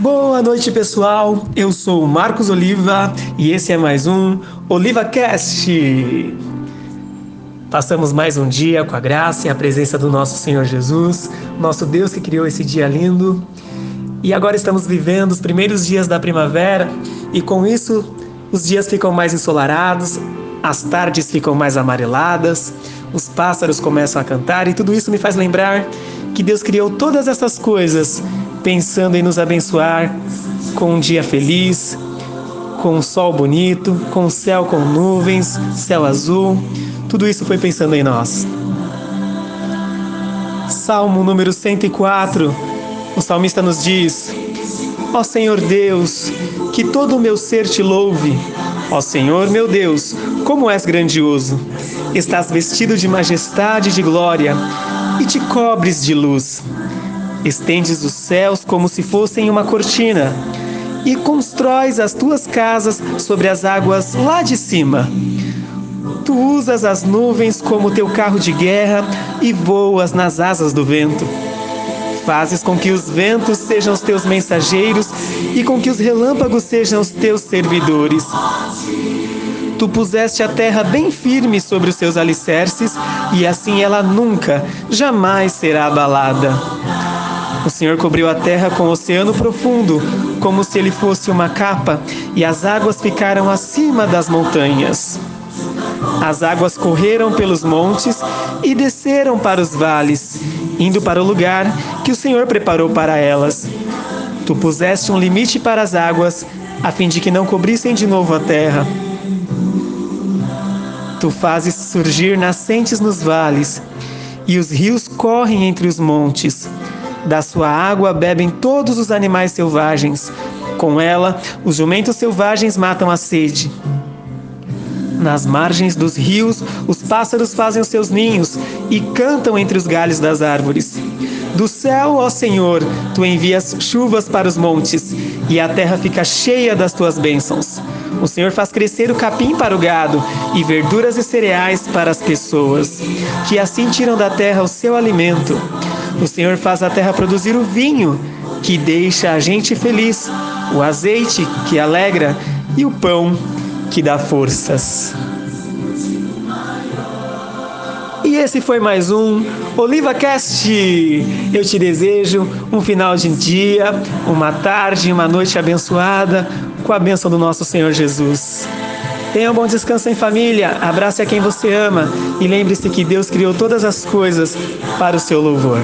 Boa noite, pessoal. Eu sou o Marcos Oliva e esse é mais um Oliva Cast. Passamos mais um dia com a graça e a presença do nosso Senhor Jesus, nosso Deus que criou esse dia lindo. E agora estamos vivendo os primeiros dias da primavera e com isso os dias ficam mais ensolarados, as tardes ficam mais amareladas, os pássaros começam a cantar e tudo isso me faz lembrar que Deus criou todas essas coisas pensando em nos abençoar com um dia feliz, com um sol bonito, com um céu com nuvens, céu azul. Tudo isso foi pensando em nós. Salmo número 104. O salmista nos diz: Ó Senhor Deus, que todo o meu ser te louve. Ó Senhor, meu Deus, como és grandioso! Estás vestido de majestade e de glória, e te cobres de luz. Estendes os céus como se fossem uma cortina, e constróis as tuas casas sobre as águas lá de cima. Tu usas as nuvens como teu carro de guerra e voas nas asas do vento. Fazes com que os ventos sejam os teus mensageiros e com que os relâmpagos sejam os teus servidores. Tu puseste a terra bem firme sobre os seus alicerces, e assim ela nunca, jamais será abalada. O Senhor cobriu a terra com o oceano profundo, como se ele fosse uma capa, e as águas ficaram acima das montanhas. As águas correram pelos montes e desceram para os vales, indo para o lugar que o Senhor preparou para elas. Tu puseste um limite para as águas, a fim de que não cobrissem de novo a terra. Tu fazes surgir nascentes nos vales, e os rios correm entre os montes. Da sua água bebem todos os animais selvagens. Com ela, os jumentos selvagens matam a sede. Nas margens dos rios, os pássaros fazem os seus ninhos e cantam entre os galhos das árvores. Do céu, ó Senhor, tu envias chuvas para os montes, e a terra fica cheia das tuas bênçãos. O Senhor faz crescer o capim para o gado, e verduras e cereais para as pessoas, que assim tiram da terra o seu alimento. O Senhor faz a terra produzir o vinho, que deixa a gente feliz, o azeite, que alegra, e o pão, que dá forças. E esse foi mais um Oliva Cast. Eu te desejo um final de dia, uma tarde, uma noite abençoada com a bênção do nosso Senhor Jesus. Tenha um bom descanso em família, abrace a quem você ama e lembre-se que Deus criou todas as coisas para o seu louvor.